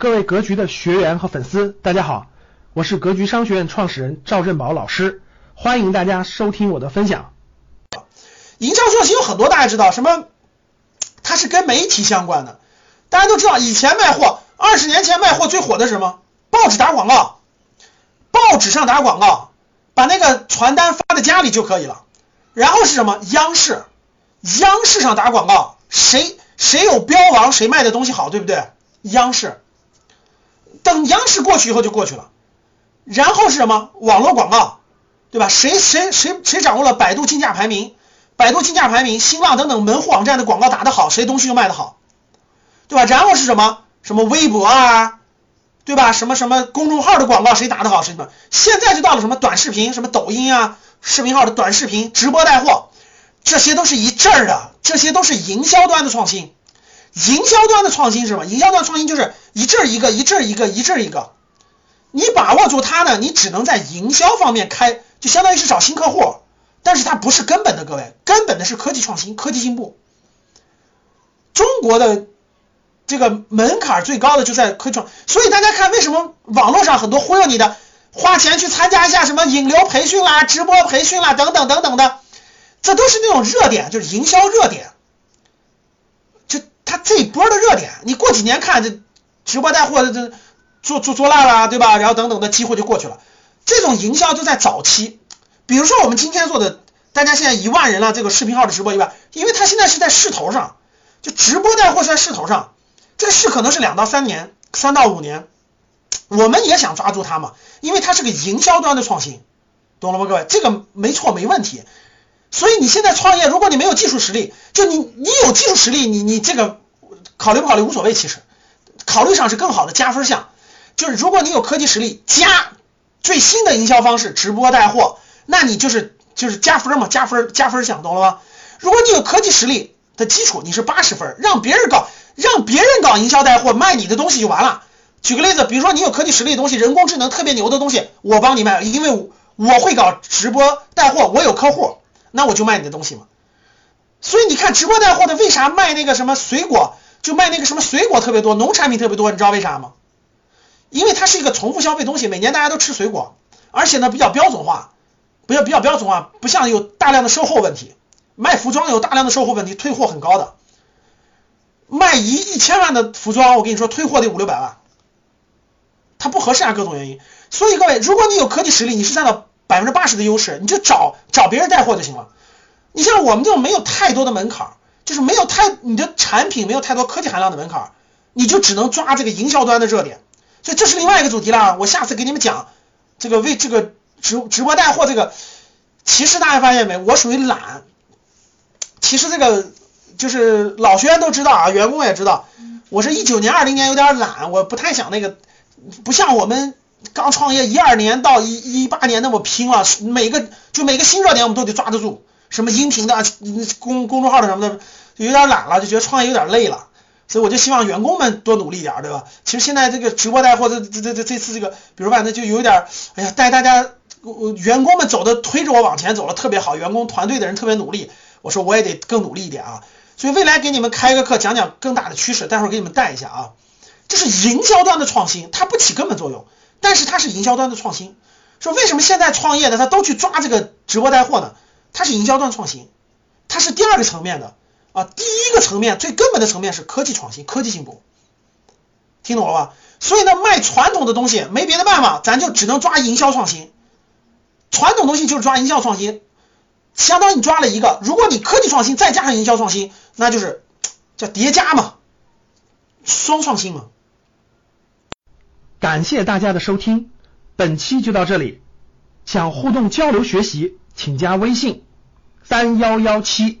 各位格局的学员和粉丝，大家好，我是格局商学院创始人赵振宝老师，欢迎大家收听我的分享。营销创新有很多，大家知道什么？它是跟媒体相关的。大家都知道，以前卖货，二十年前卖货最火的是什么？报纸打广告，报纸上打广告，把那个传单发在家里就可以了。然后是什么？央视，央视上打广告，谁谁有标王，谁卖的东西好，对不对？央视。等央视过去以后就过去了，然后是什么？网络广告，对吧？谁谁谁谁掌握了百度竞价排名？百度竞价排名、新浪等等门户网站的广告打得好，谁东西就卖得好，对吧？然后是什么？什么微博啊，对吧？什么什么公众号的广告谁打得好，谁什么？现在就到了什么短视频，什么抖音啊，视频号的短视频直播带货，这些都是一阵儿的，这些都是营销端的创新。营销端的创新是什么？营销端创新就是一阵一个，一阵一个，一阵一个。你把握住它呢，你只能在营销方面开，就相当于是找新客户。但是它不是根本的，各位，根本的是科技创新、科技进步。中国的这个门槛最高的就在科创，所以大家看为什么网络上很多忽悠你的，花钱去参加一下什么引流培训啦、直播培训啦等等等等的，这都是那种热点，就是营销热点。就它这一波的热点，你过几年看这直播带货的这做做做烂了，对吧？然后等等的机会就过去了。这种营销就在早期。比如说我们今天做的，大家现在一万人了，这个视频号的直播一万，因为它现在是在势头上，就直播带货是在势头上，这个势可能是两到三年，三到五年，我们也想抓住它嘛，因为它是个营销端的创新，懂了吗，各位？这个没错，没问题。所以你现在创业，如果你没有技术实力，就你你有技术实力，你你这个考虑不考虑无所谓，其实考虑上是更好的加分项，就是如果你有科技实力加最新的营销方式，直播带货。那你就是就是加分嘛，加分加分项，懂了吗？如果你有科技实力的基础，你是八十分，让别人搞，让别人搞营销带货卖你的东西就完了。举个例子，比如说你有科技实力的东西，人工智能特别牛的东西，我帮你卖，因为我会搞直播带货，我有客户，那我就卖你的东西嘛。所以你看直播带货的为啥卖那个什么水果，就卖那个什么水果特别多，农产品特别多，你知道为啥吗？因为它是一个重复消费东西，每年大家都吃水果，而且呢比较标准化。不要比较标准化，不像有大量的售后问题，卖服装有大量的售后问题，退货很高的。卖一一千万的服装，我跟你说退货得五六百万，它不合适啊，各种原因。所以各位，如果你有科技实力，你是占到百分之八十的优势，你就找找别人带货就行了。你像我们这种没有太多的门槛，就是没有太你的产品没有太多科技含量的门槛，你就只能抓这个营销端的热点。所以这是另外一个主题了，我下次给你们讲这个为这个。直直播带货这个，其实大家发现没，我属于懒。其实这个就是老学员都知道啊，员工也知道，我是一九年、二零年有点懒，我不太想那个，不像我们刚创业一二年到一一八年那么拼了，每个就每个新热点我们都得抓得住，什么音频的、公公众号的什么的，就有点懒了，就觉得创业有点累了，所以我就希望员工们多努力点，对吧？其实现在这个直播带货这这这这次这个，比如吧，那就有点，哎呀，带大家。员工们走的推着我往前走了特别好，员工团队的人特别努力，我说我也得更努力一点啊，所以未来给你们开个课讲讲更大的趋势，待会儿给你们带一下啊，这是营销端的创新，它不起根本作用，但是它是营销端的创新。说为什么现在创业的他都去抓这个直播带货呢？它是营销端创新，它是第二个层面的啊，第一个层面最根本的层面是科技创新、科技进步，听懂了吧？所以呢，卖传统的东西没别的办法，咱就只能抓营销创新。传统东西就是抓营销创新，相当于你抓了一个。如果你科技创新再加上营销创新，那就是叫叠加嘛，双创新嘛。感谢大家的收听，本期就到这里。想互动交流学习，请加微信三幺幺七